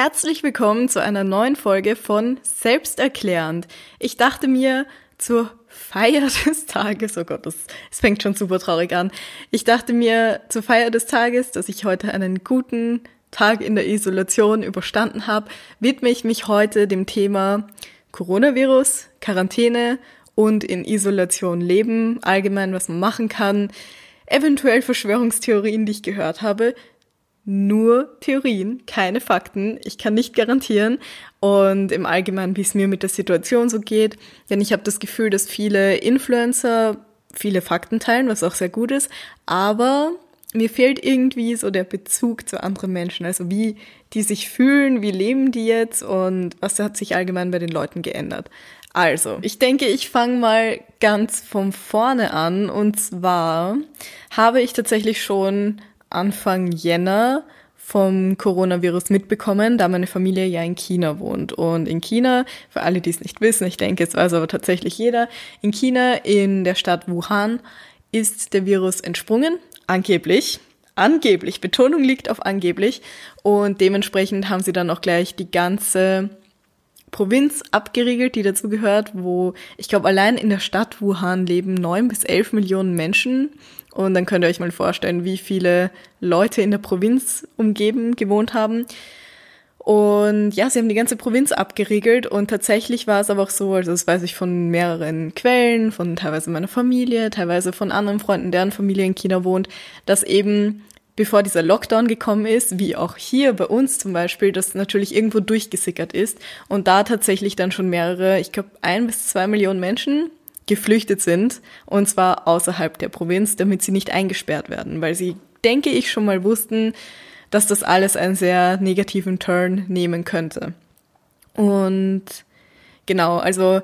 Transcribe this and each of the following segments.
Herzlich willkommen zu einer neuen Folge von Selbsterklärend. Ich dachte mir zur Feier des Tages, oh Gott, das, es fängt schon super traurig an. Ich dachte mir zur Feier des Tages, dass ich heute einen guten Tag in der Isolation überstanden habe, widme ich mich heute dem Thema Coronavirus, Quarantäne und in Isolation leben, allgemein was man machen kann, eventuell Verschwörungstheorien, die ich gehört habe, nur Theorien, keine Fakten. Ich kann nicht garantieren und im Allgemeinen, wie es mir mit der Situation so geht. Denn ich habe das Gefühl, dass viele Influencer viele Fakten teilen, was auch sehr gut ist. Aber mir fehlt irgendwie so der Bezug zu anderen Menschen. Also wie die sich fühlen, wie leben die jetzt und was hat sich allgemein bei den Leuten geändert. Also, ich denke, ich fange mal ganz von vorne an. Und zwar habe ich tatsächlich schon Anfang Jänner vom Coronavirus mitbekommen, da meine Familie ja in China wohnt. Und in China, für alle, die es nicht wissen, ich denke, es weiß aber tatsächlich jeder, in China, in der Stadt Wuhan, ist der Virus entsprungen, angeblich. Angeblich, Betonung liegt auf angeblich. Und dementsprechend haben sie dann auch gleich die ganze Provinz abgeriegelt, die dazu gehört, wo ich glaube, allein in der Stadt Wuhan leben neun bis elf Millionen Menschen. Und dann könnt ihr euch mal vorstellen, wie viele Leute in der Provinz umgeben gewohnt haben. Und ja, sie haben die ganze Provinz abgeriegelt und tatsächlich war es aber auch so, also das weiß ich von mehreren Quellen, von teilweise meiner Familie, teilweise von anderen Freunden, deren Familie in China wohnt, dass eben bevor dieser Lockdown gekommen ist, wie auch hier bei uns zum Beispiel, das natürlich irgendwo durchgesickert ist und da tatsächlich dann schon mehrere, ich glaube ein bis zwei Millionen Menschen geflüchtet sind und zwar außerhalb der Provinz, damit sie nicht eingesperrt werden, weil sie, denke ich, schon mal wussten, dass das alles einen sehr negativen Turn nehmen könnte. Und genau, also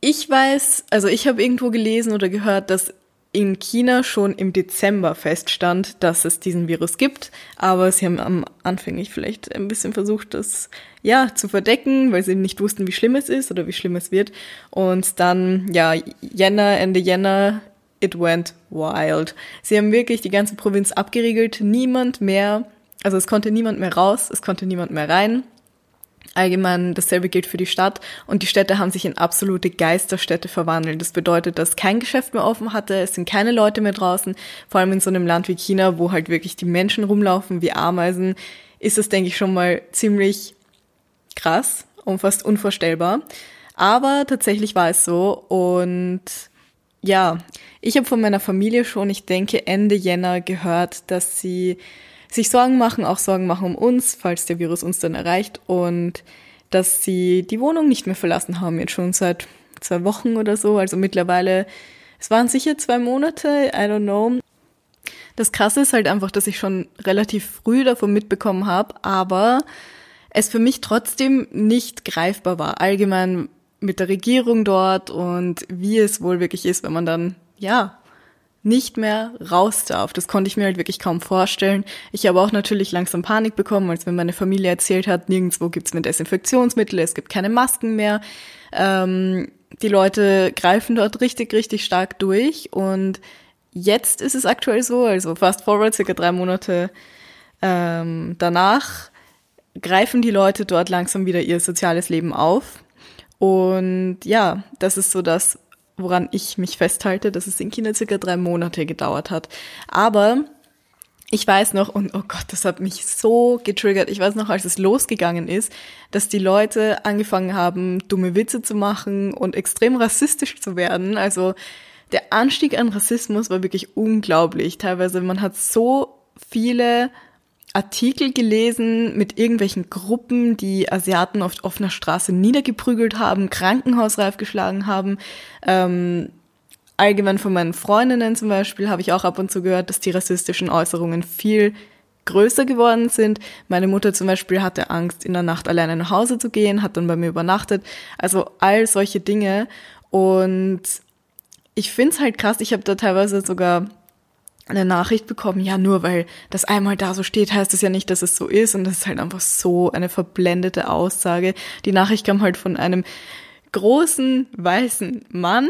ich weiß, also ich habe irgendwo gelesen oder gehört, dass in China schon im Dezember feststand, dass es diesen Virus gibt, aber sie haben am Anfang vielleicht ein bisschen versucht, das ja zu verdecken, weil sie nicht wussten, wie schlimm es ist oder wie schlimm es wird. Und dann ja Jänner, Ende Jänner, it went wild. Sie haben wirklich die ganze Provinz abgeriegelt, niemand mehr, also es konnte niemand mehr raus, es konnte niemand mehr rein. Allgemein dasselbe gilt für die Stadt und die Städte haben sich in absolute Geisterstädte verwandelt. Das bedeutet, dass kein Geschäft mehr offen hatte, es sind keine Leute mehr draußen, vor allem in so einem Land wie China, wo halt wirklich die Menschen rumlaufen wie Ameisen, ist es, denke ich, schon mal ziemlich krass und fast unvorstellbar. Aber tatsächlich war es so und ja, ich habe von meiner Familie schon, ich denke, Ende Jänner gehört, dass sie sich Sorgen machen, auch Sorgen machen um uns, falls der Virus uns dann erreicht und dass sie die Wohnung nicht mehr verlassen haben, jetzt schon seit zwei Wochen oder so. Also mittlerweile, es waren sicher zwei Monate, I don't know. Das Krasse ist halt einfach, dass ich schon relativ früh davon mitbekommen habe, aber es für mich trotzdem nicht greifbar war. Allgemein mit der Regierung dort und wie es wohl wirklich ist, wenn man dann, ja, nicht mehr raus darf. Das konnte ich mir halt wirklich kaum vorstellen. Ich habe auch natürlich langsam Panik bekommen, als wenn meine Familie erzählt hat, nirgendwo gibt's mehr Desinfektionsmittel, es gibt keine Masken mehr. Ähm, die Leute greifen dort richtig, richtig stark durch und jetzt ist es aktuell so, also fast forward, circa drei Monate ähm, danach, greifen die Leute dort langsam wieder ihr soziales Leben auf. Und ja, das ist so das, woran ich mich festhalte, dass es in China circa drei Monate gedauert hat. Aber ich weiß noch, und oh Gott, das hat mich so getriggert. Ich weiß noch, als es losgegangen ist, dass die Leute angefangen haben, dumme Witze zu machen und extrem rassistisch zu werden. Also der Anstieg an Rassismus war wirklich unglaublich. Teilweise, man hat so viele Artikel gelesen mit irgendwelchen Gruppen, die Asiaten auf offener Straße niedergeprügelt haben, krankenhausreif geschlagen haben. Ähm, allgemein von meinen Freundinnen zum Beispiel habe ich auch ab und zu gehört, dass die rassistischen Äußerungen viel größer geworden sind. Meine Mutter zum Beispiel hatte Angst, in der Nacht alleine nach Hause zu gehen, hat dann bei mir übernachtet. Also all solche Dinge. Und ich finde es halt krass, ich habe da teilweise sogar eine Nachricht bekommen, ja, nur weil das einmal da so steht, heißt es ja nicht, dass es so ist. Und das ist halt einfach so eine verblendete Aussage. Die Nachricht kam halt von einem großen weißen Mann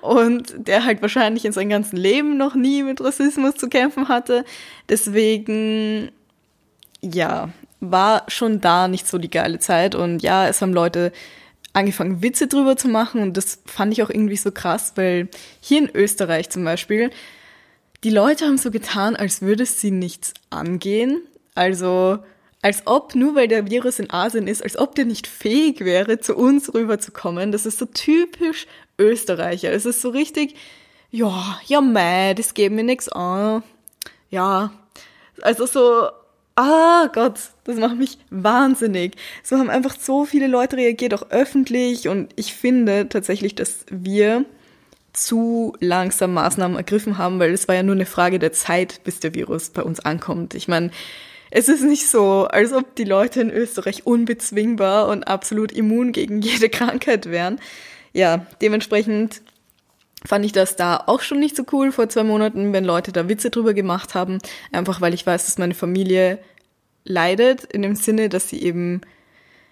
und der halt wahrscheinlich in seinem ganzen Leben noch nie mit Rassismus zu kämpfen hatte. Deswegen, ja, war schon da nicht so die geile Zeit. Und ja, es haben Leute angefangen, Witze drüber zu machen. Und das fand ich auch irgendwie so krass, weil hier in Österreich zum Beispiel, die Leute haben so getan, als würde es sie nichts angehen. Also, als ob, nur weil der Virus in Asien ist, als ob der nicht fähig wäre, zu uns rüberzukommen. Das ist so typisch Österreicher. Es ist so richtig, ja, ja, mei, das geht mir nix an. Ja, also so, ah Gott, das macht mich wahnsinnig. So haben einfach so viele Leute reagiert, auch öffentlich. Und ich finde tatsächlich, dass wir zu langsam Maßnahmen ergriffen haben, weil es war ja nur eine Frage der Zeit, bis der Virus bei uns ankommt. Ich meine, es ist nicht so, als ob die Leute in Österreich unbezwingbar und absolut immun gegen jede Krankheit wären. Ja, dementsprechend fand ich das da auch schon nicht so cool vor zwei Monaten, wenn Leute da Witze drüber gemacht haben, einfach weil ich weiß, dass meine Familie leidet, in dem Sinne, dass sie eben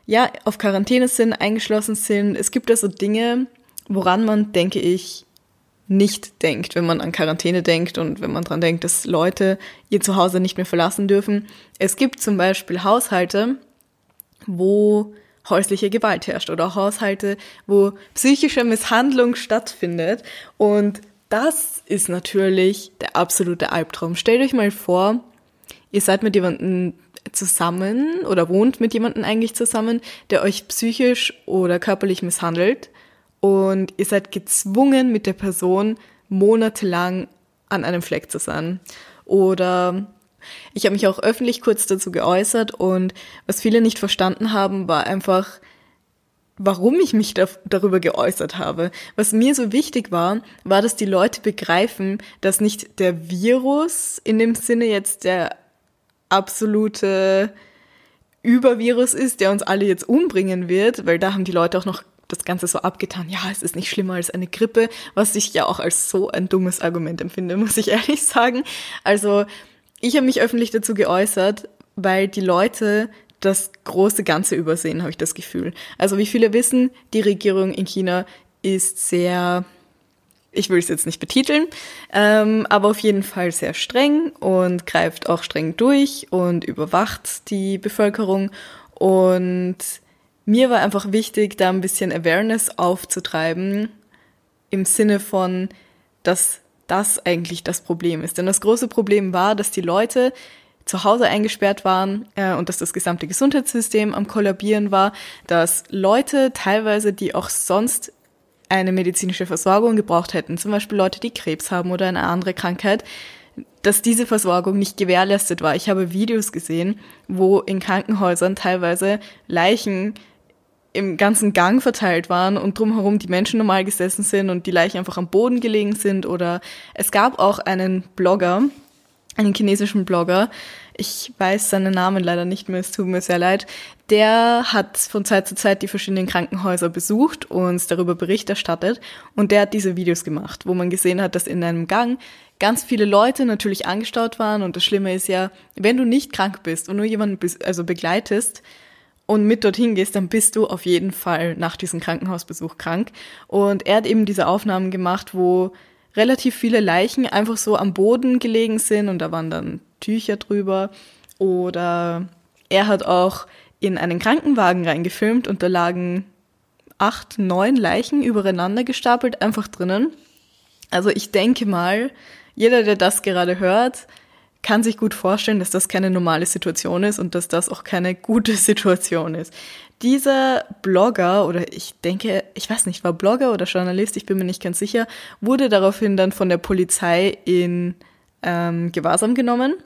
ja auf Quarantäne sind, eingeschlossen sind. Es gibt da so Dinge, woran man, denke ich, nicht denkt, wenn man an Quarantäne denkt und wenn man dran denkt, dass Leute ihr Zuhause nicht mehr verlassen dürfen. Es gibt zum Beispiel Haushalte, wo häusliche Gewalt herrscht oder Haushalte, wo psychische Misshandlung stattfindet. Und das ist natürlich der absolute Albtraum. Stellt euch mal vor, ihr seid mit jemandem zusammen oder wohnt mit jemandem eigentlich zusammen, der euch psychisch oder körperlich misshandelt und ihr seid gezwungen, mit der Person monatelang an einem Fleck zu sein. Oder ich habe mich auch öffentlich kurz dazu geäußert und was viele nicht verstanden haben, war einfach, warum ich mich da, darüber geäußert habe. Was mir so wichtig war, war, dass die Leute begreifen, dass nicht der Virus in dem Sinne jetzt der absolute Übervirus ist, der uns alle jetzt umbringen wird, weil da haben die Leute auch noch das Ganze so abgetan, ja, es ist nicht schlimmer als eine Grippe, was ich ja auch als so ein dummes Argument empfinde, muss ich ehrlich sagen. Also ich habe mich öffentlich dazu geäußert, weil die Leute das große Ganze übersehen, habe ich das Gefühl. Also wie viele wissen, die Regierung in China ist sehr, ich will es jetzt nicht betiteln, ähm, aber auf jeden Fall sehr streng und greift auch streng durch und überwacht die Bevölkerung. Und mir war einfach wichtig, da ein bisschen Awareness aufzutreiben im Sinne von, dass das eigentlich das Problem ist. Denn das große Problem war, dass die Leute zu Hause eingesperrt waren äh, und dass das gesamte Gesundheitssystem am Kollabieren war, dass Leute teilweise, die auch sonst eine medizinische Versorgung gebraucht hätten, zum Beispiel Leute, die Krebs haben oder eine andere Krankheit, dass diese Versorgung nicht gewährleistet war. Ich habe Videos gesehen, wo in Krankenhäusern teilweise Leichen im ganzen Gang verteilt waren und drumherum die Menschen normal gesessen sind und die Leichen einfach am Boden gelegen sind. Oder es gab auch einen Blogger, einen chinesischen Blogger, ich weiß seinen Namen leider nicht mehr, es tut mir sehr leid, der hat von Zeit zu Zeit die verschiedenen Krankenhäuser besucht und darüber Bericht erstattet und der hat diese Videos gemacht, wo man gesehen hat, dass in einem Gang ganz viele Leute natürlich angestaut waren und das Schlimme ist ja, wenn du nicht krank bist und nur jemanden also begleitest, und mit dorthin gehst, dann bist du auf jeden Fall nach diesem Krankenhausbesuch krank. Und er hat eben diese Aufnahmen gemacht, wo relativ viele Leichen einfach so am Boden gelegen sind und da waren dann Tücher drüber. Oder er hat auch in einen Krankenwagen reingefilmt und da lagen acht, neun Leichen übereinander gestapelt einfach drinnen. Also ich denke mal, jeder, der das gerade hört, kann sich gut vorstellen, dass das keine normale Situation ist und dass das auch keine gute Situation ist. Dieser Blogger, oder ich denke, ich weiß nicht, war Blogger oder Journalist, ich bin mir nicht ganz sicher, wurde daraufhin dann von der Polizei in ähm, Gewahrsam genommen.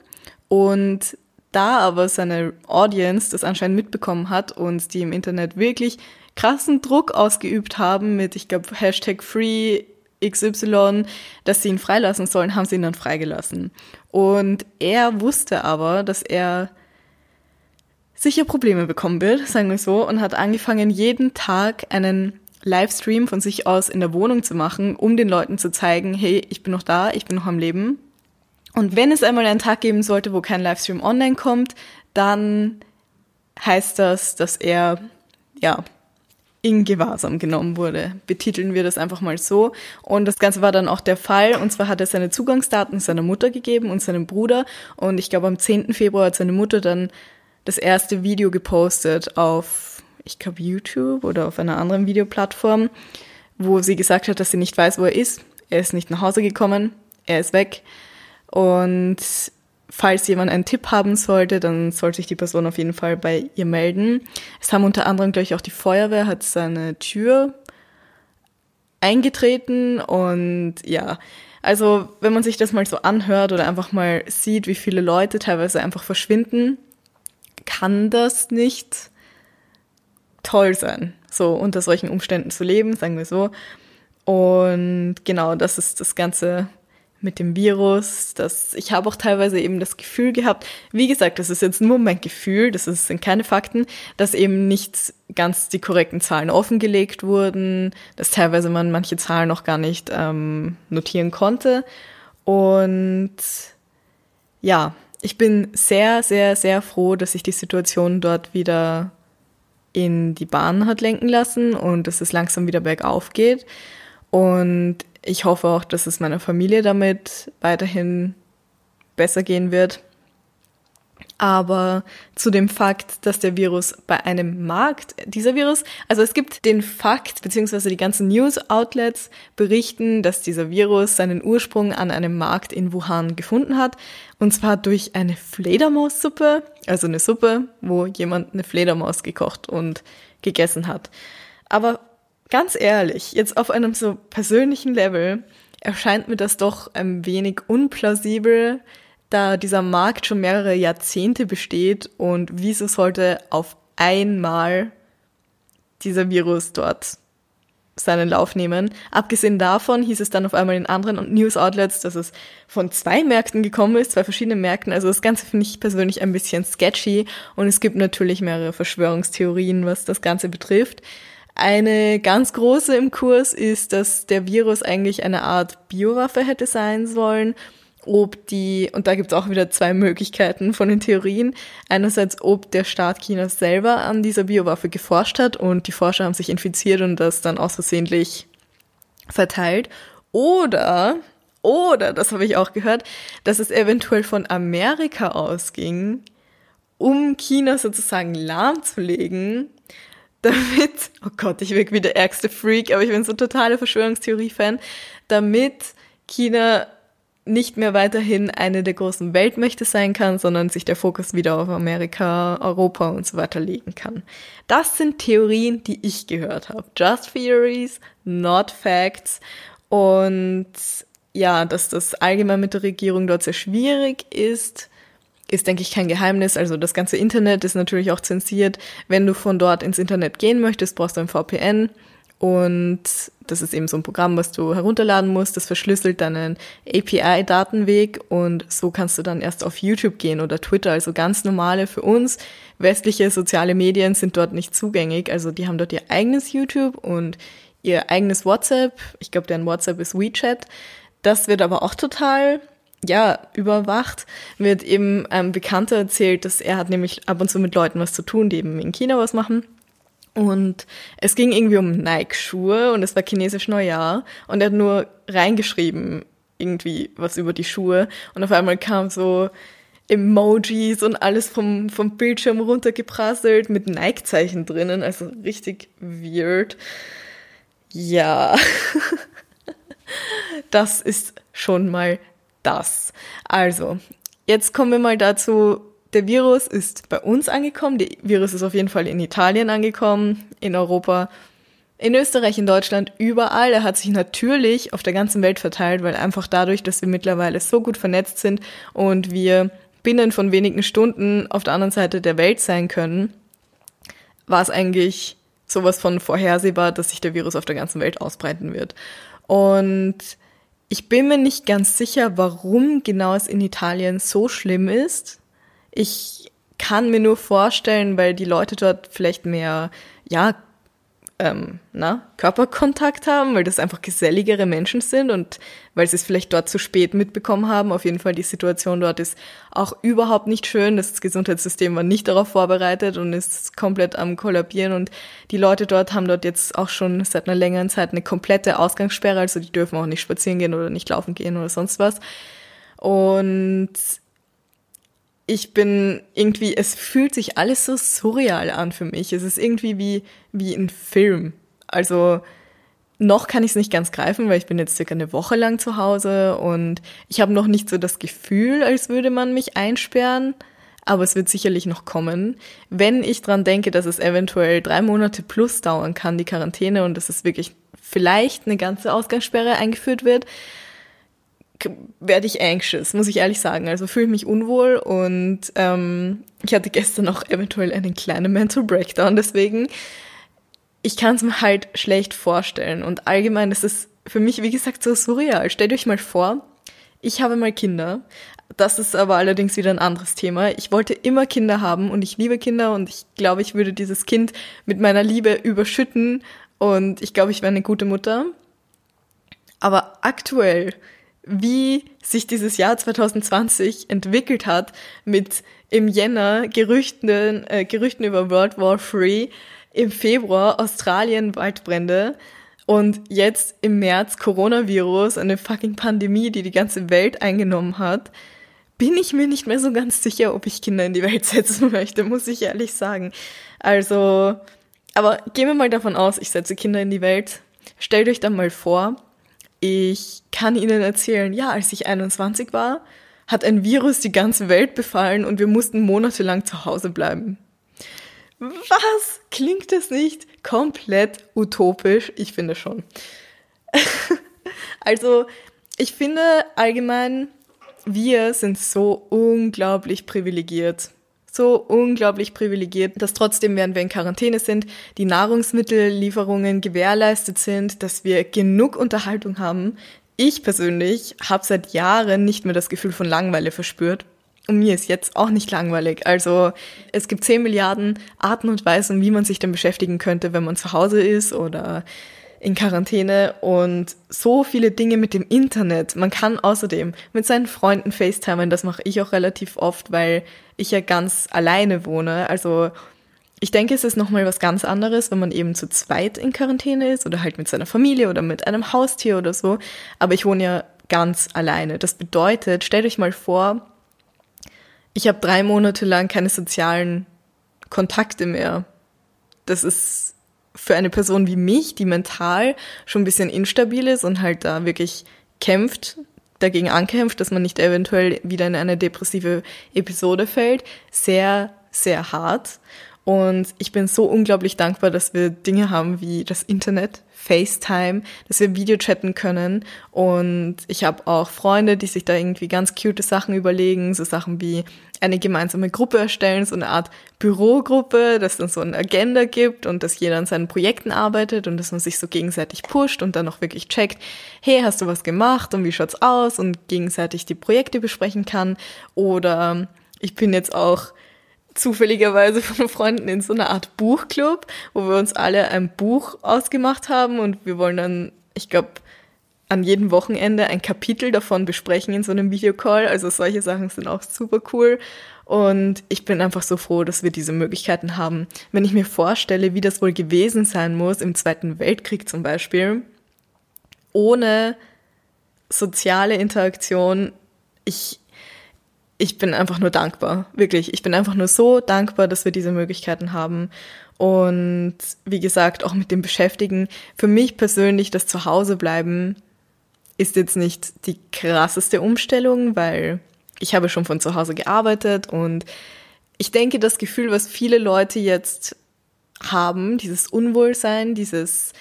Und da aber seine Audience das anscheinend mitbekommen hat und die im Internet wirklich krassen Druck ausgeübt haben mit, ich glaube, Hashtag Free XY, dass sie ihn freilassen sollen, haben sie ihn dann freigelassen. Und er wusste aber, dass er sicher Probleme bekommen wird, sagen wir so, und hat angefangen, jeden Tag einen Livestream von sich aus in der Wohnung zu machen, um den Leuten zu zeigen, hey, ich bin noch da, ich bin noch am Leben. Und wenn es einmal einen Tag geben sollte, wo kein Livestream online kommt, dann heißt das, dass er ja in Gewahrsam genommen wurde. Betiteln wir das einfach mal so. Und das Ganze war dann auch der Fall. Und zwar hat er seine Zugangsdaten seiner Mutter gegeben und seinem Bruder. Und ich glaube, am 10. Februar hat seine Mutter dann das erste Video gepostet auf, ich glaube, YouTube oder auf einer anderen Videoplattform, wo sie gesagt hat, dass sie nicht weiß, wo er ist. Er ist nicht nach Hause gekommen, er ist weg. Und falls jemand einen Tipp haben sollte, dann sollte sich die Person auf jeden Fall bei ihr melden. Es haben unter anderem, glaube ich, auch die Feuerwehr hat seine Tür eingetreten und ja, also wenn man sich das mal so anhört oder einfach mal sieht, wie viele Leute teilweise einfach verschwinden, kann das nicht toll sein, so unter solchen Umständen zu leben, sagen wir so. Und genau, das ist das ganze mit dem Virus. Das, ich habe auch teilweise eben das Gefühl gehabt, wie gesagt, das ist jetzt nur mein Gefühl, das sind keine Fakten, dass eben nicht ganz die korrekten Zahlen offengelegt wurden, dass teilweise man manche Zahlen noch gar nicht ähm, notieren konnte. Und ja, ich bin sehr, sehr, sehr froh, dass sich die Situation dort wieder in die Bahn hat lenken lassen und dass es langsam wieder bergauf geht. Und ich hoffe auch, dass es meiner Familie damit weiterhin besser gehen wird. Aber zu dem Fakt, dass der Virus bei einem Markt, dieser Virus, also es gibt den Fakt, beziehungsweise die ganzen News-Outlets berichten, dass dieser Virus seinen Ursprung an einem Markt in Wuhan gefunden hat. Und zwar durch eine Fledermaussuppe, also eine Suppe, wo jemand eine Fledermaus gekocht und gegessen hat. Aber ganz ehrlich, jetzt auf einem so persönlichen Level erscheint mir das doch ein wenig unplausibel, da dieser Markt schon mehrere Jahrzehnte besteht und wieso sollte auf einmal dieser Virus dort seinen Lauf nehmen. Abgesehen davon hieß es dann auf einmal in anderen News-Outlets, dass es von zwei Märkten gekommen ist, zwei verschiedenen Märkten. Also das Ganze finde ich persönlich ein bisschen sketchy und es gibt natürlich mehrere Verschwörungstheorien, was das Ganze betrifft. Eine ganz große im Kurs ist, dass der Virus eigentlich eine Art Biowaffe hätte sein sollen. Ob die, und da gibt es auch wieder zwei Möglichkeiten von den Theorien. Einerseits, ob der Staat Chinas selber an dieser Biowaffe geforscht hat und die Forscher haben sich infiziert und das dann außersehentlich verteilt. Oder, oder, das habe ich auch gehört, dass es eventuell von Amerika ausging, um China sozusagen lahmzulegen damit, oh Gott, ich wirke wie der ärgste Freak, aber ich bin so totale Verschwörungstheorie-Fan, damit China nicht mehr weiterhin eine der großen Weltmächte sein kann, sondern sich der Fokus wieder auf Amerika, Europa und so weiter legen kann. Das sind Theorien, die ich gehört habe. Just Theories, not Facts. Und ja, dass das allgemein mit der Regierung dort sehr schwierig ist, ist, denke ich, kein Geheimnis. Also das ganze Internet ist natürlich auch zensiert. Wenn du von dort ins Internet gehen möchtest, brauchst du ein VPN. Und das ist eben so ein Programm, was du herunterladen musst. Das verschlüsselt deinen API-Datenweg und so kannst du dann erst auf YouTube gehen oder Twitter. Also ganz normale für uns. Westliche soziale Medien sind dort nicht zugänglich. Also die haben dort ihr eigenes YouTube und ihr eigenes WhatsApp. Ich glaube, deren WhatsApp ist WeChat. Das wird aber auch total ja, überwacht, wird eben ein Bekannter erzählt, dass er hat nämlich ab und zu mit Leuten was zu tun, die eben in China was machen. Und es ging irgendwie um Nike-Schuhe und es war chinesisch Neujahr und er hat nur reingeschrieben irgendwie was über die Schuhe und auf einmal kam so Emojis und alles vom, vom Bildschirm runtergeprasselt mit Nike-Zeichen drinnen, also richtig weird. Ja, das ist schon mal das. Also, jetzt kommen wir mal dazu, der Virus ist bei uns angekommen, der Virus ist auf jeden Fall in Italien angekommen, in Europa, in Österreich, in Deutschland, überall. Er hat sich natürlich auf der ganzen Welt verteilt, weil einfach dadurch, dass wir mittlerweile so gut vernetzt sind und wir binnen von wenigen Stunden auf der anderen Seite der Welt sein können, war es eigentlich sowas von vorhersehbar, dass sich der Virus auf der ganzen Welt ausbreiten wird. Und ich bin mir nicht ganz sicher, warum genau es in Italien so schlimm ist. Ich kann mir nur vorstellen, weil die Leute dort vielleicht mehr, ja, ähm, na, Körperkontakt haben, weil das einfach geselligere Menschen sind und weil sie es vielleicht dort zu spät mitbekommen haben. Auf jeden Fall, die Situation dort ist auch überhaupt nicht schön. Das Gesundheitssystem war nicht darauf vorbereitet und ist komplett am kollabieren. Und die Leute dort haben dort jetzt auch schon seit einer längeren Zeit eine komplette Ausgangssperre. Also die dürfen auch nicht spazieren gehen oder nicht laufen gehen oder sonst was. Und ich bin irgendwie, es fühlt sich alles so surreal an für mich. Es ist irgendwie wie, wie ein Film. Also noch kann ich es nicht ganz greifen, weil ich bin jetzt circa eine Woche lang zu Hause und ich habe noch nicht so das Gefühl, als würde man mich einsperren. Aber es wird sicherlich noch kommen. Wenn ich dran denke, dass es eventuell drei Monate plus dauern kann, die Quarantäne, und dass es wirklich vielleicht eine ganze Ausgangssperre eingeführt wird, werde ich anxious, muss ich ehrlich sagen. Also fühle ich mich unwohl und ähm, ich hatte gestern auch eventuell einen kleinen Mental Breakdown. Deswegen, ich kann es mir halt schlecht vorstellen. Und allgemein, das ist für mich, wie gesagt, so surreal. Stellt euch mal vor, ich habe mal Kinder. Das ist aber allerdings wieder ein anderes Thema. Ich wollte immer Kinder haben und ich liebe Kinder und ich glaube, ich würde dieses Kind mit meiner Liebe überschütten und ich glaube, ich wäre eine gute Mutter. Aber aktuell wie sich dieses Jahr 2020 entwickelt hat mit im Jänner Gerüchten, äh, Gerüchten über World War III, im Februar Australien Waldbrände und jetzt im März Coronavirus, eine fucking Pandemie, die die ganze Welt eingenommen hat, bin ich mir nicht mehr so ganz sicher, ob ich Kinder in die Welt setzen möchte, muss ich ehrlich sagen. Also, aber gehen wir mal davon aus, ich setze Kinder in die Welt. Stellt euch dann mal vor, ich kann Ihnen erzählen, ja, als ich 21 war, hat ein Virus die ganze Welt befallen und wir mussten monatelang zu Hause bleiben. Was? Klingt das nicht komplett utopisch? Ich finde schon. also, ich finde allgemein, wir sind so unglaublich privilegiert so unglaublich privilegiert, dass trotzdem, während wir in Quarantäne sind, die Nahrungsmittellieferungen gewährleistet sind, dass wir genug Unterhaltung haben. Ich persönlich habe seit Jahren nicht mehr das Gefühl von Langeweile verspürt. Und mir ist jetzt auch nicht langweilig. Also es gibt 10 Milliarden Arten und Weisen, wie man sich dann beschäftigen könnte, wenn man zu Hause ist oder in Quarantäne und so viele Dinge mit dem Internet. Man kann außerdem mit seinen Freunden FaceTimen, das mache ich auch relativ oft, weil ich ja ganz alleine wohne. Also ich denke, es ist nochmal was ganz anderes, wenn man eben zu zweit in Quarantäne ist oder halt mit seiner Familie oder mit einem Haustier oder so. Aber ich wohne ja ganz alleine. Das bedeutet, stellt euch mal vor, ich habe drei Monate lang keine sozialen Kontakte mehr. Das ist für eine Person wie mich, die mental schon ein bisschen instabil ist und halt da wirklich kämpft, dagegen ankämpft, dass man nicht eventuell wieder in eine depressive Episode fällt, sehr, sehr hart. Und ich bin so unglaublich dankbar, dass wir Dinge haben wie das Internet, FaceTime, dass wir Video chatten können. Und ich habe auch Freunde, die sich da irgendwie ganz cute Sachen überlegen, so Sachen wie eine gemeinsame Gruppe erstellen, so eine Art Bürogruppe, dass dann so eine Agenda gibt und dass jeder an seinen Projekten arbeitet und dass man sich so gegenseitig pusht und dann auch wirklich checkt, hey, hast du was gemacht und wie schaut's aus und gegenseitig die Projekte besprechen kann. Oder ich bin jetzt auch zufälligerweise von Freunden in so einer Art Buchclub, wo wir uns alle ein Buch ausgemacht haben und wir wollen dann, ich glaube, an jedem Wochenende ein Kapitel davon besprechen in so einem Videocall. Also solche Sachen sind auch super cool. Und ich bin einfach so froh, dass wir diese Möglichkeiten haben. Wenn ich mir vorstelle, wie das wohl gewesen sein muss im Zweiten Weltkrieg zum Beispiel, ohne soziale Interaktion, ich, ich bin einfach nur dankbar, wirklich. Ich bin einfach nur so dankbar, dass wir diese Möglichkeiten haben. Und wie gesagt, auch mit dem Beschäftigen, für mich persönlich das Zuhausebleiben ist jetzt nicht die krasseste Umstellung, weil ich habe schon von zu Hause gearbeitet und ich denke, das Gefühl, was viele Leute jetzt haben, dieses Unwohlsein, dieses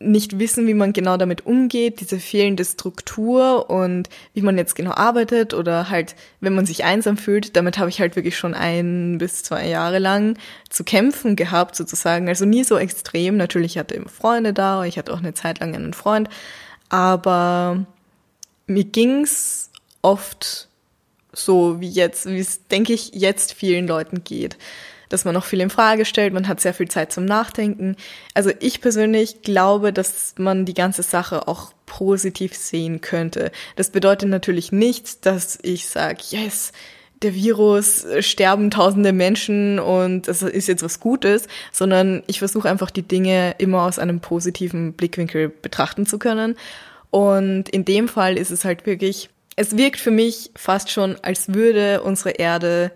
nicht wissen, wie man genau damit umgeht, diese fehlende Struktur und wie man jetzt genau arbeitet oder halt, wenn man sich einsam fühlt, damit habe ich halt wirklich schon ein bis zwei Jahre lang zu kämpfen gehabt, sozusagen. Also nie so extrem. Natürlich hatte ich immer Freunde da, ich hatte auch eine Zeit lang einen Freund, aber mir ging's oft so wie jetzt, wie es, denke ich, jetzt vielen Leuten geht dass man noch viel in Frage stellt, man hat sehr viel Zeit zum Nachdenken. Also ich persönlich glaube, dass man die ganze Sache auch positiv sehen könnte. Das bedeutet natürlich nicht, dass ich sage, yes, der Virus, sterben tausende Menschen und das ist jetzt was Gutes, sondern ich versuche einfach die Dinge immer aus einem positiven Blickwinkel betrachten zu können. Und in dem Fall ist es halt wirklich es wirkt für mich fast schon, als würde unsere Erde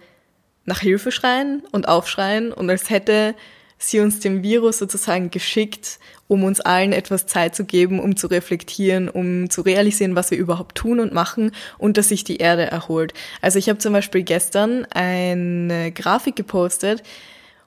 nach Hilfe schreien und aufschreien und als hätte sie uns dem Virus sozusagen geschickt, um uns allen etwas Zeit zu geben, um zu reflektieren, um zu realisieren, was wir überhaupt tun und machen und dass sich die Erde erholt. Also ich habe zum Beispiel gestern eine Grafik gepostet,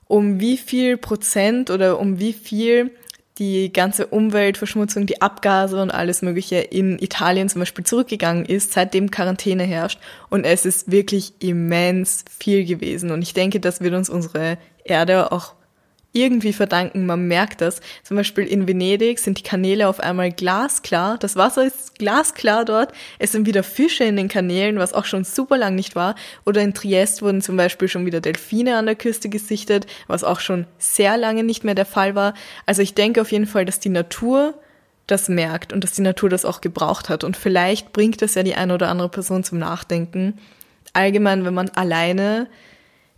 um wie viel Prozent oder um wie viel die ganze Umweltverschmutzung, die Abgase und alles Mögliche in Italien zum Beispiel zurückgegangen ist, seitdem Quarantäne herrscht. Und es ist wirklich immens viel gewesen. Und ich denke, das wird uns unsere Erde auch irgendwie verdanken. Man merkt das. Zum Beispiel in Venedig sind die Kanäle auf einmal glasklar. Das Wasser ist glasklar dort. Es sind wieder Fische in den Kanälen, was auch schon super lang nicht war. Oder in Triest wurden zum Beispiel schon wieder Delfine an der Küste gesichtet, was auch schon sehr lange nicht mehr der Fall war. Also ich denke auf jeden Fall, dass die Natur das merkt und dass die Natur das auch gebraucht hat. Und vielleicht bringt das ja die eine oder andere Person zum Nachdenken. Allgemein, wenn man alleine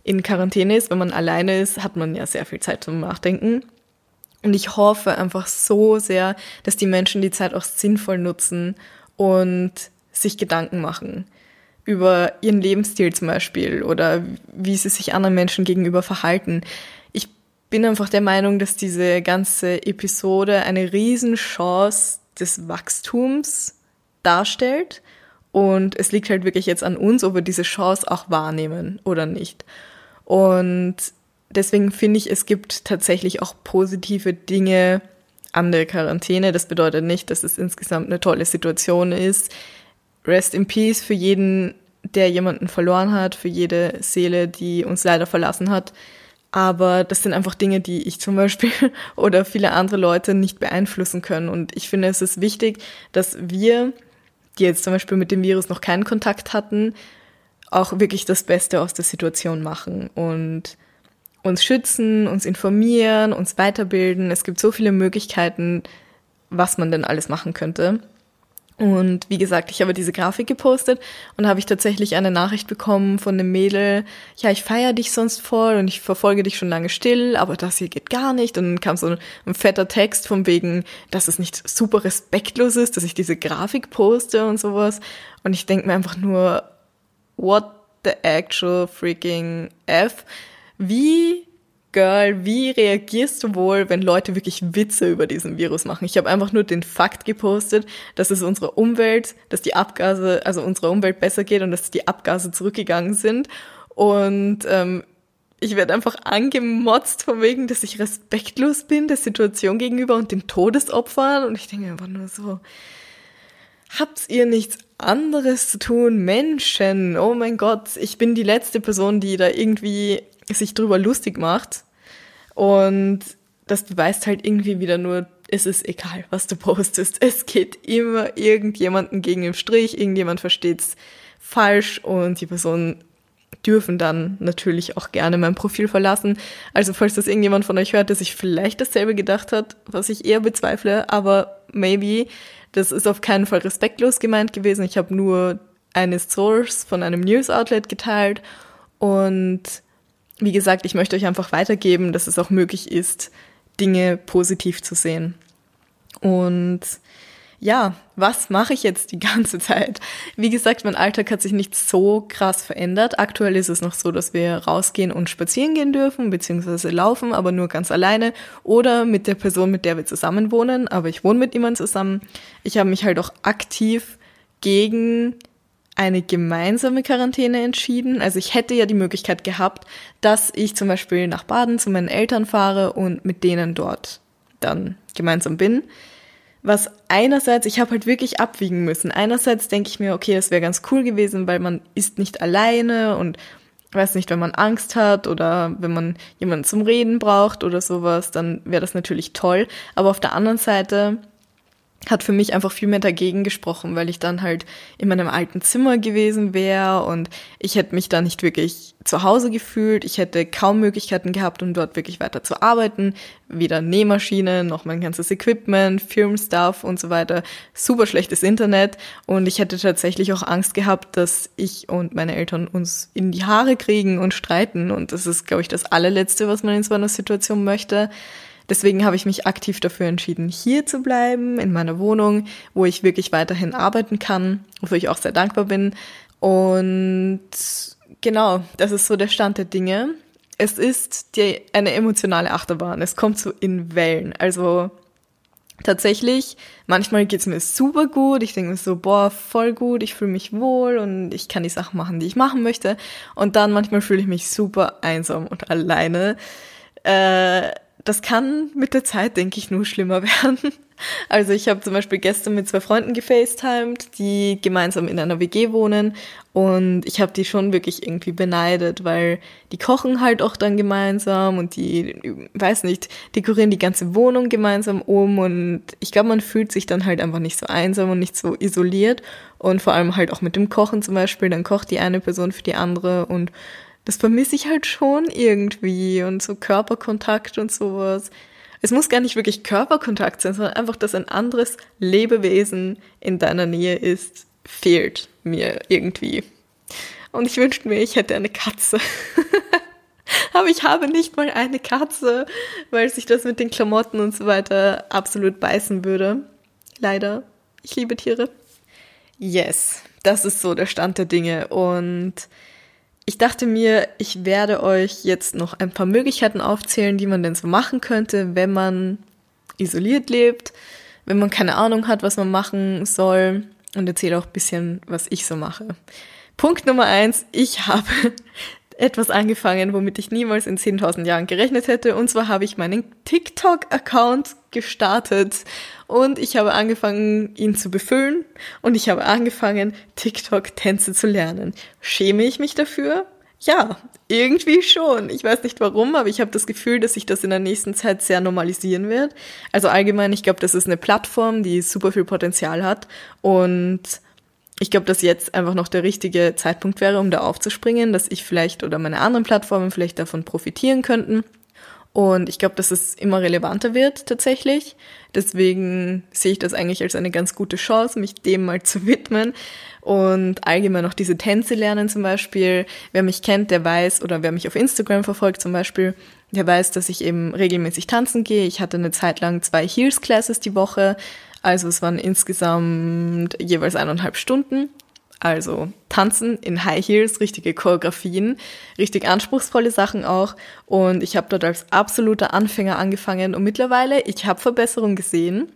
in Quarantäne ist, wenn man alleine ist, hat man ja sehr viel Zeit zum Nachdenken. Und ich hoffe einfach so sehr, dass die Menschen die Zeit auch sinnvoll nutzen und sich Gedanken machen über ihren Lebensstil zum Beispiel oder wie sie sich anderen Menschen gegenüber verhalten. Ich bin einfach der Meinung, dass diese ganze Episode eine Riesenchance des Wachstums darstellt. Und es liegt halt wirklich jetzt an uns, ob wir diese Chance auch wahrnehmen oder nicht. Und deswegen finde ich, es gibt tatsächlich auch positive Dinge an der Quarantäne. Das bedeutet nicht, dass es insgesamt eine tolle Situation ist. Rest in Peace für jeden, der jemanden verloren hat, für jede Seele, die uns leider verlassen hat. Aber das sind einfach Dinge, die ich zum Beispiel oder viele andere Leute nicht beeinflussen können. Und ich finde, es ist wichtig, dass wir, die jetzt zum Beispiel mit dem Virus noch keinen Kontakt hatten, auch wirklich das Beste aus der Situation machen und uns schützen, uns informieren, uns weiterbilden. Es gibt so viele Möglichkeiten, was man denn alles machen könnte. Und wie gesagt, ich habe diese Grafik gepostet und habe ich tatsächlich eine Nachricht bekommen von einem Mädel, ja, ich feiere dich sonst voll und ich verfolge dich schon lange still, aber das hier geht gar nicht. Und dann kam so ein, ein fetter Text von wegen, dass es nicht super respektlos ist, dass ich diese Grafik poste und sowas. Und ich denke mir einfach nur, what the actual freaking F? Wie, Girl, wie reagierst du wohl, wenn Leute wirklich Witze über diesen Virus machen? Ich habe einfach nur den Fakt gepostet, dass es unserer Umwelt, dass die Abgase, also unserer Umwelt besser geht und dass die Abgase zurückgegangen sind. Und ähm, ich werde einfach angemotzt von wegen, dass ich respektlos bin der Situation gegenüber und den Todesopfern. Und ich denke einfach nur so, habt ihr nichts anderes zu tun? Menschen, oh mein Gott, ich bin die letzte Person, die da irgendwie sich drüber lustig macht. Und das beweist halt irgendwie wieder nur, es ist egal, was du postest. Es geht immer irgendjemanden gegen den Strich, irgendjemand versteht's falsch und die Person dürfen dann natürlich auch gerne mein Profil verlassen. Also falls das irgendjemand von euch hört, der sich vielleicht dasselbe gedacht hat, was ich eher bezweifle, aber maybe, das ist auf keinen Fall respektlos gemeint gewesen. Ich habe nur eine Source von einem News Outlet geteilt und wie gesagt, ich möchte euch einfach weitergeben, dass es auch möglich ist, Dinge positiv zu sehen. Und ja, was mache ich jetzt die ganze Zeit? Wie gesagt, mein Alltag hat sich nicht so krass verändert. Aktuell ist es noch so, dass wir rausgehen und spazieren gehen dürfen, beziehungsweise laufen, aber nur ganz alleine oder mit der Person, mit der wir zusammen wohnen. Aber ich wohne mit jemandem zusammen. Ich habe mich halt auch aktiv gegen eine gemeinsame Quarantäne entschieden. Also ich hätte ja die Möglichkeit gehabt, dass ich zum Beispiel nach Baden zu meinen Eltern fahre und mit denen dort dann gemeinsam bin was einerseits, ich habe halt wirklich abwiegen müssen. Einerseits denke ich mir, okay, das wäre ganz cool gewesen, weil man ist nicht alleine und weiß nicht, wenn man Angst hat oder wenn man jemanden zum Reden braucht oder sowas, dann wäre das natürlich toll. Aber auf der anderen Seite hat für mich einfach viel mehr dagegen gesprochen, weil ich dann halt in meinem alten Zimmer gewesen wäre und ich hätte mich da nicht wirklich zu Hause gefühlt. Ich hätte kaum Möglichkeiten gehabt, um dort wirklich weiter zu arbeiten. Weder Nähmaschine noch mein ganzes Equipment, Firmenstuff und so weiter. Super schlechtes Internet und ich hätte tatsächlich auch Angst gehabt, dass ich und meine Eltern uns in die Haare kriegen und streiten und das ist, glaube ich, das allerletzte, was man in so einer Situation möchte. Deswegen habe ich mich aktiv dafür entschieden, hier zu bleiben, in meiner Wohnung, wo ich wirklich weiterhin arbeiten kann, wofür ich auch sehr dankbar bin. Und genau, das ist so der Stand der Dinge. Es ist die, eine emotionale Achterbahn. Es kommt so in Wellen. Also tatsächlich, manchmal geht's mir super gut. Ich denke mir so, boah, voll gut, ich fühle mich wohl und ich kann die Sachen machen, die ich machen möchte. Und dann manchmal fühle ich mich super einsam und alleine. Äh, das kann mit der Zeit, denke ich, nur schlimmer werden. Also ich habe zum Beispiel gestern mit zwei Freunden gefacetimed, die gemeinsam in einer WG wohnen. Und ich habe die schon wirklich irgendwie beneidet, weil die kochen halt auch dann gemeinsam und die, weiß nicht, dekorieren die ganze Wohnung gemeinsam um. Und ich glaube, man fühlt sich dann halt einfach nicht so einsam und nicht so isoliert. Und vor allem halt auch mit dem Kochen zum Beispiel, dann kocht die eine Person für die andere und das vermisse ich halt schon irgendwie und so Körperkontakt und sowas. Es muss gar nicht wirklich Körperkontakt sein, sondern einfach, dass ein anderes Lebewesen in deiner Nähe ist, fehlt mir irgendwie. Und ich wünschte mir, ich hätte eine Katze. Aber ich habe nicht mal eine Katze, weil sich das mit den Klamotten und so weiter absolut beißen würde. Leider. Ich liebe Tiere. Yes, das ist so der Stand der Dinge. Und ich dachte mir, ich werde euch jetzt noch ein paar Möglichkeiten aufzählen, die man denn so machen könnte, wenn man isoliert lebt, wenn man keine Ahnung hat, was man machen soll und erzähle auch ein bisschen, was ich so mache. Punkt Nummer eins, ich habe etwas angefangen, womit ich niemals in 10.000 Jahren gerechnet hätte. Und zwar habe ich meinen TikTok-Account gestartet und ich habe angefangen, ihn zu befüllen und ich habe angefangen, TikTok-Tänze zu lernen. Schäme ich mich dafür? Ja, irgendwie schon. Ich weiß nicht warum, aber ich habe das Gefühl, dass sich das in der nächsten Zeit sehr normalisieren wird. Also allgemein, ich glaube, das ist eine Plattform, die super viel Potenzial hat und ich glaube, dass jetzt einfach noch der richtige Zeitpunkt wäre, um da aufzuspringen, dass ich vielleicht oder meine anderen Plattformen vielleicht davon profitieren könnten. Und ich glaube, dass es immer relevanter wird tatsächlich. Deswegen sehe ich das eigentlich als eine ganz gute Chance, mich dem mal zu widmen. Und allgemein auch diese Tänze lernen zum Beispiel. Wer mich kennt, der weiß, oder wer mich auf Instagram verfolgt zum Beispiel, der weiß, dass ich eben regelmäßig tanzen gehe. Ich hatte eine Zeit lang zwei Heels Classes die Woche. Also es waren insgesamt jeweils eineinhalb Stunden. Also tanzen in High Heels, richtige Choreografien, richtig anspruchsvolle Sachen auch. Und ich habe dort als absoluter Anfänger angefangen und mittlerweile, ich habe Verbesserungen gesehen.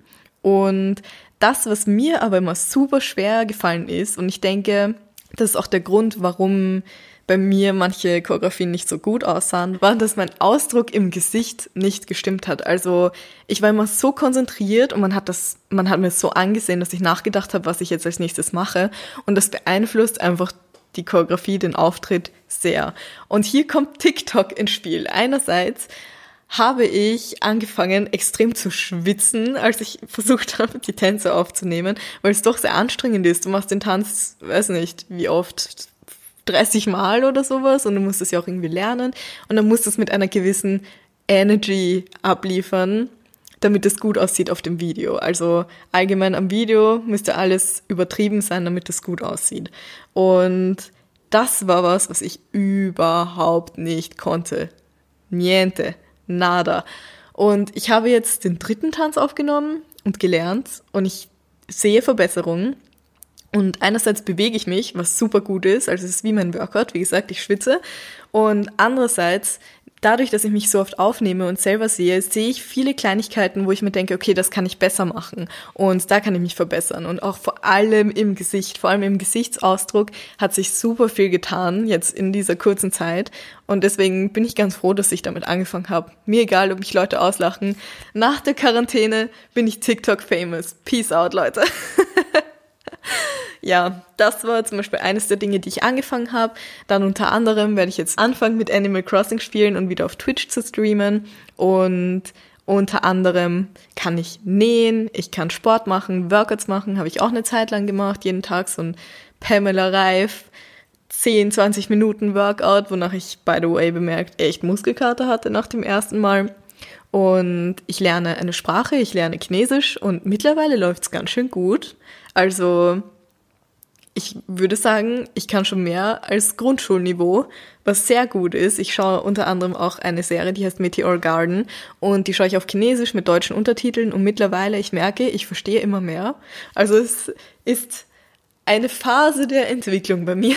Und das, was mir aber immer super schwer gefallen ist, und ich denke, das ist auch der Grund, warum bei mir manche Choreografien nicht so gut aussahen, war, dass mein Ausdruck im Gesicht nicht gestimmt hat. Also ich war immer so konzentriert und man hat das, man hat mir so angesehen, dass ich nachgedacht habe, was ich jetzt als nächstes mache. Und das beeinflusst einfach die Choreografie, den Auftritt sehr. Und hier kommt TikTok ins Spiel. Einerseits habe ich angefangen, extrem zu schwitzen, als ich versucht habe, die Tänze aufzunehmen, weil es doch sehr anstrengend ist. Du machst den Tanz, weiß nicht, wie oft, 30 Mal oder sowas und du musst es ja auch irgendwie lernen und dann musst du es mit einer gewissen Energy abliefern, damit es gut aussieht auf dem Video. Also allgemein am Video müsste alles übertrieben sein, damit es gut aussieht. Und das war was, was ich überhaupt nicht konnte. Niente, nada. Und ich habe jetzt den dritten Tanz aufgenommen und gelernt und ich sehe Verbesserungen. Und einerseits bewege ich mich, was super gut ist, also es ist wie mein Workout, wie gesagt, ich schwitze. Und andererseits, dadurch, dass ich mich so oft aufnehme und selber sehe, sehe ich viele Kleinigkeiten, wo ich mir denke, okay, das kann ich besser machen. Und da kann ich mich verbessern. Und auch vor allem im Gesicht, vor allem im Gesichtsausdruck hat sich super viel getan, jetzt in dieser kurzen Zeit. Und deswegen bin ich ganz froh, dass ich damit angefangen habe. Mir egal, ob mich Leute auslachen. Nach der Quarantäne bin ich TikTok famous. Peace out, Leute. ja, das war zum Beispiel eines der Dinge, die ich angefangen habe. Dann unter anderem werde ich jetzt anfangen mit Animal Crossing spielen und wieder auf Twitch zu streamen. Und unter anderem kann ich nähen, ich kann Sport machen, Workouts machen, habe ich auch eine Zeit lang gemacht, jeden Tag so ein Pamela Reif 10, 20 Minuten Workout, wonach ich, by the way, bemerkt, echt Muskelkater hatte nach dem ersten Mal. Und ich lerne eine Sprache, ich lerne Chinesisch und mittlerweile läuft's ganz schön gut. Also ich würde sagen, ich kann schon mehr als Grundschulniveau, was sehr gut ist. Ich schaue unter anderem auch eine Serie, die heißt Meteor Garden und die schaue ich auf Chinesisch mit deutschen Untertiteln und mittlerweile, ich merke, ich verstehe immer mehr. Also es ist eine Phase der Entwicklung bei mir.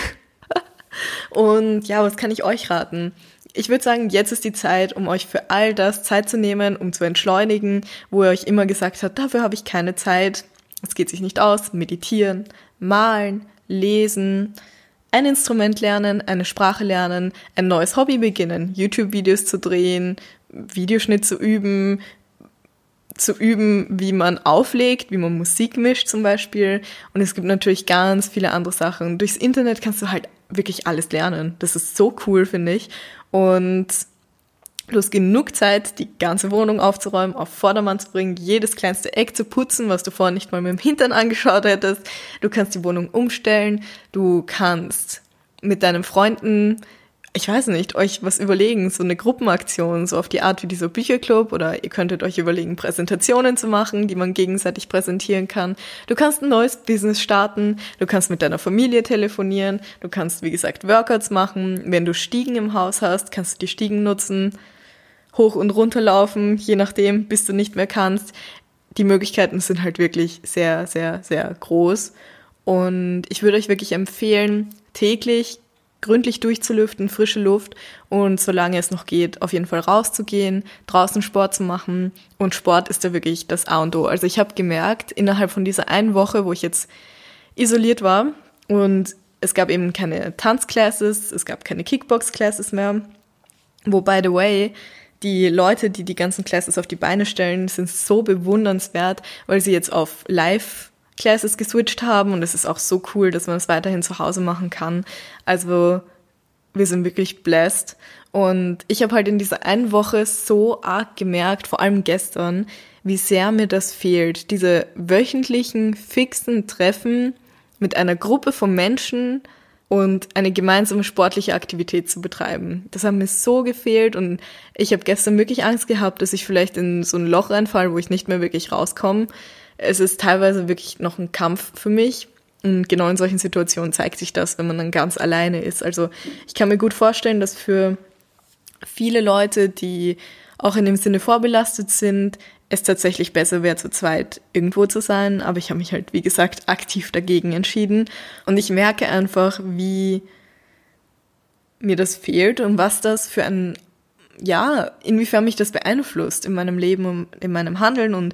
und ja, was kann ich euch raten? Ich würde sagen, jetzt ist die Zeit, um euch für all das Zeit zu nehmen, um zu entschleunigen, wo ihr euch immer gesagt habt, dafür habe ich keine Zeit, es geht sich nicht aus, meditieren, malen, lesen, ein Instrument lernen, eine Sprache lernen, ein neues Hobby beginnen, YouTube-Videos zu drehen, Videoschnitt zu üben, zu üben, wie man auflegt, wie man Musik mischt zum Beispiel. Und es gibt natürlich ganz viele andere Sachen. Durchs Internet kannst du halt wirklich alles lernen. Das ist so cool, finde ich. Und Hast genug Zeit, die ganze Wohnung aufzuräumen, auf Vordermann zu bringen, jedes kleinste Eck zu putzen, was du vorher nicht mal mit dem Hintern angeschaut hättest. Du kannst die Wohnung umstellen. Du kannst mit deinen Freunden, ich weiß nicht, euch was überlegen, so eine Gruppenaktion, so auf die Art wie dieser Bücherclub oder ihr könntet euch überlegen, Präsentationen zu machen, die man gegenseitig präsentieren kann. Du kannst ein neues Business starten. Du kannst mit deiner Familie telefonieren. Du kannst, wie gesagt, Workouts machen. Wenn du Stiegen im Haus hast, kannst du die Stiegen nutzen hoch und runter laufen, je nachdem, bis du nicht mehr kannst. Die Möglichkeiten sind halt wirklich sehr, sehr, sehr groß. Und ich würde euch wirklich empfehlen, täglich gründlich durchzulüften, frische Luft und solange es noch geht, auf jeden Fall rauszugehen, draußen Sport zu machen. Und Sport ist ja wirklich das A und O. Also ich habe gemerkt, innerhalb von dieser einen Woche, wo ich jetzt isoliert war und es gab eben keine Tanzclasses, es gab keine Kickbox-Classes mehr, wo, by the way, die Leute, die die ganzen Classes auf die Beine stellen, sind so bewundernswert, weil sie jetzt auf Live Classes geswitcht haben und es ist auch so cool, dass man es weiterhin zu Hause machen kann. Also wir sind wirklich blessed und ich habe halt in dieser einen Woche so arg gemerkt, vor allem gestern, wie sehr mir das fehlt. Diese wöchentlichen fixen Treffen mit einer Gruppe von Menschen, und eine gemeinsame sportliche Aktivität zu betreiben. Das hat mir so gefehlt und ich habe gestern wirklich Angst gehabt, dass ich vielleicht in so ein Loch reinfall, wo ich nicht mehr wirklich rauskomme. Es ist teilweise wirklich noch ein Kampf für mich. Und genau in solchen Situationen zeigt sich das, wenn man dann ganz alleine ist. Also ich kann mir gut vorstellen, dass für viele Leute, die auch in dem Sinne vorbelastet sind, es tatsächlich besser wäre, zu zweit irgendwo zu sein. Aber ich habe mich halt, wie gesagt, aktiv dagegen entschieden. Und ich merke einfach, wie mir das fehlt und was das für ein, ja, inwiefern mich das beeinflusst in meinem Leben und in meinem Handeln und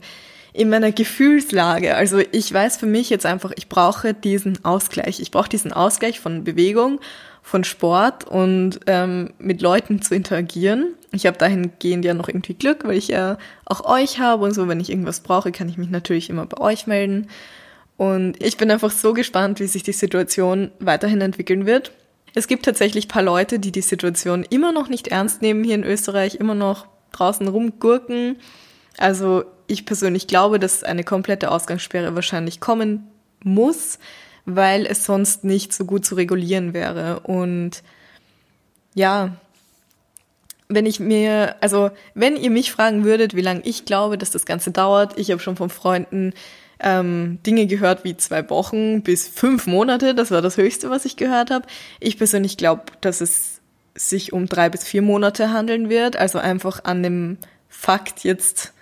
in meiner Gefühlslage. Also ich weiß für mich jetzt einfach, ich brauche diesen Ausgleich. Ich brauche diesen Ausgleich von Bewegung von Sport und ähm, mit Leuten zu interagieren. Ich habe dahingehend ja noch irgendwie Glück, weil ich ja auch euch habe und so, wenn ich irgendwas brauche, kann ich mich natürlich immer bei euch melden. Und ich bin einfach so gespannt, wie sich die Situation weiterhin entwickeln wird. Es gibt tatsächlich paar Leute, die die Situation immer noch nicht ernst nehmen hier in Österreich, immer noch draußen rumgurken. Also ich persönlich glaube, dass eine komplette Ausgangssperre wahrscheinlich kommen muss weil es sonst nicht so gut zu regulieren wäre. Und ja, wenn ich mir, also wenn ihr mich fragen würdet, wie lange ich glaube, dass das Ganze dauert, ich habe schon von Freunden ähm, Dinge gehört wie zwei Wochen bis fünf Monate, das war das Höchste, was ich gehört habe. Ich persönlich glaube, dass es sich um drei bis vier Monate handeln wird, also einfach an dem Fakt jetzt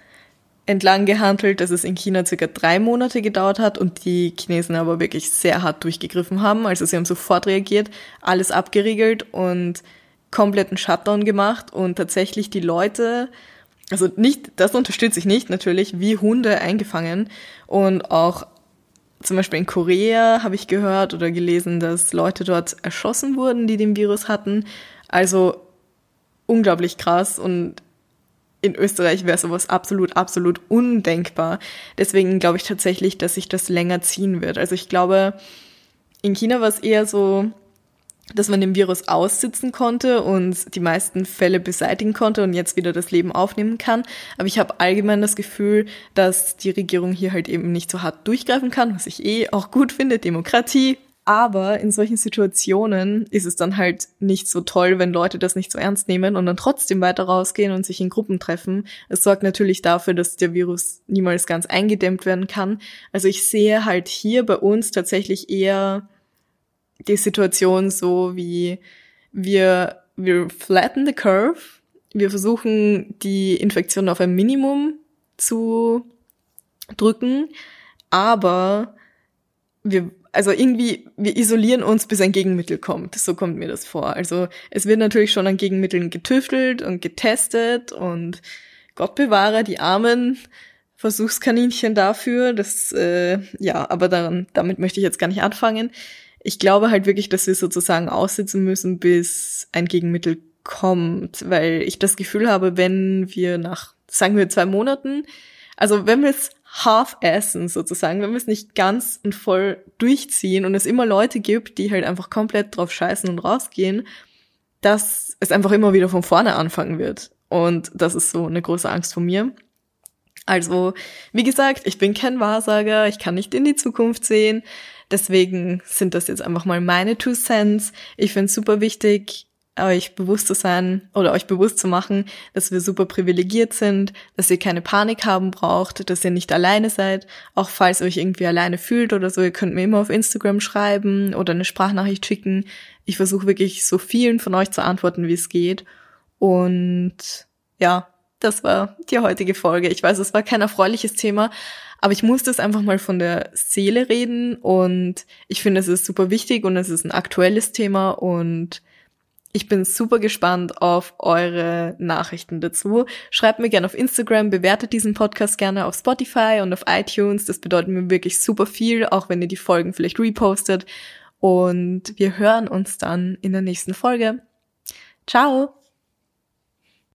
entlang gehandelt, dass es in China circa drei Monate gedauert hat und die Chinesen aber wirklich sehr hart durchgegriffen haben. Also sie haben sofort reagiert, alles abgeriegelt und kompletten Shutdown gemacht und tatsächlich die Leute, also nicht, das unterstütze ich nicht natürlich, wie Hunde eingefangen und auch zum Beispiel in Korea habe ich gehört oder gelesen, dass Leute dort erschossen wurden, die den Virus hatten. Also unglaublich krass und in Österreich wäre sowas absolut, absolut undenkbar. Deswegen glaube ich tatsächlich, dass sich das länger ziehen wird. Also ich glaube, in China war es eher so, dass man den Virus aussitzen konnte und die meisten Fälle beseitigen konnte und jetzt wieder das Leben aufnehmen kann. Aber ich habe allgemein das Gefühl, dass die Regierung hier halt eben nicht so hart durchgreifen kann, was ich eh auch gut finde. Demokratie, aber in solchen Situationen ist es dann halt nicht so toll, wenn Leute das nicht so ernst nehmen und dann trotzdem weiter rausgehen und sich in Gruppen treffen. Es sorgt natürlich dafür, dass der Virus niemals ganz eingedämmt werden kann. Also ich sehe halt hier bei uns tatsächlich eher die Situation so wie wir, wir flatten the curve. Wir versuchen, die Infektion auf ein Minimum zu drücken, aber wir, also irgendwie, wir isolieren uns, bis ein Gegenmittel kommt. So kommt mir das vor. Also es wird natürlich schon an Gegenmitteln getüftelt und getestet und Gott bewahre die armen Versuchskaninchen dafür. Das, äh, ja, aber daran, damit möchte ich jetzt gar nicht anfangen. Ich glaube halt wirklich, dass wir sozusagen aussitzen müssen, bis ein Gegenmittel kommt, weil ich das Gefühl habe, wenn wir nach, sagen wir, zwei Monaten, also wenn wir es half-essen sozusagen, wenn wir es nicht ganz und voll durchziehen und es immer Leute gibt, die halt einfach komplett drauf scheißen und rausgehen, dass es einfach immer wieder von vorne anfangen wird. Und das ist so eine große Angst von mir. Also, wie gesagt, ich bin kein Wahrsager, ich kann nicht in die Zukunft sehen. Deswegen sind das jetzt einfach mal meine Two Cents. Ich finde es super wichtig, euch bewusst zu sein oder euch bewusst zu machen, dass wir super privilegiert sind, dass ihr keine Panik haben braucht, dass ihr nicht alleine seid. Auch falls ihr euch irgendwie alleine fühlt oder so, ihr könnt mir immer auf Instagram schreiben oder eine Sprachnachricht schicken. Ich versuche wirklich so vielen von euch zu antworten, wie es geht. Und ja, das war die heutige Folge. Ich weiß, es war kein erfreuliches Thema, aber ich musste es einfach mal von der Seele reden und ich finde, es ist super wichtig und es ist ein aktuelles Thema und ich bin super gespannt auf eure Nachrichten dazu. Schreibt mir gerne auf Instagram, bewertet diesen Podcast gerne auf Spotify und auf iTunes. Das bedeutet mir wirklich super viel, auch wenn ihr die Folgen vielleicht repostet. Und wir hören uns dann in der nächsten Folge. Ciao!